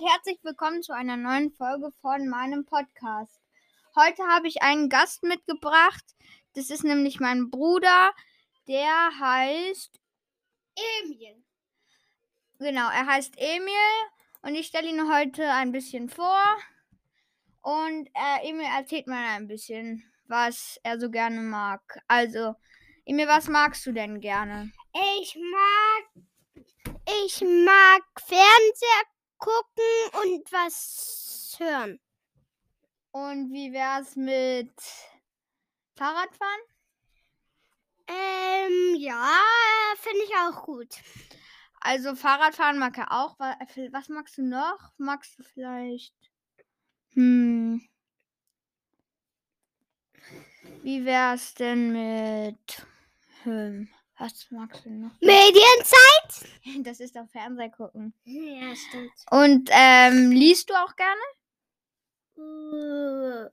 herzlich willkommen zu einer neuen Folge von meinem Podcast. Heute habe ich einen Gast mitgebracht. Das ist nämlich mein Bruder. Der heißt Emil. Genau, er heißt Emil und ich stelle ihn heute ein bisschen vor. Und äh, Emil erzählt mal ein bisschen, was er so gerne mag. Also, Emil, was magst du denn gerne? Ich mag. Ich mag Fernseher gucken und was hören. Und wie wär's mit Fahrradfahren? Ähm, ja, finde ich auch gut. Also Fahrradfahren mag er auch. Wa- Was magst du noch? Magst du vielleicht? Hm. Wie wär's denn mit? Hm, was magst du noch? Medienzeit? Das ist doch Fernseher gucken. Ja, stimmt. Und ähm, liest du auch gerne? Äh,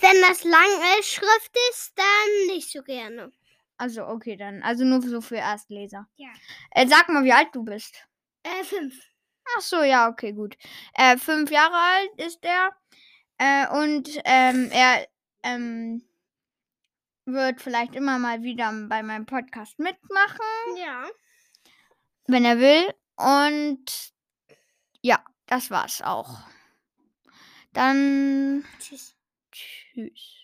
Wenn das lange Schrift ist, dann nicht so gerne. Also okay dann. Also nur so für Erstleser. Ja. Äh, sag mal, wie alt du bist. Äh, fünf. Ach so, ja, okay, gut. Äh, fünf Jahre alt ist er. Äh, und ähm, er ähm, wird vielleicht immer mal wieder bei meinem Podcast mitmachen, Ja. Wenn er will. Und ja, das war's auch. Dann Tschüss. tschüss.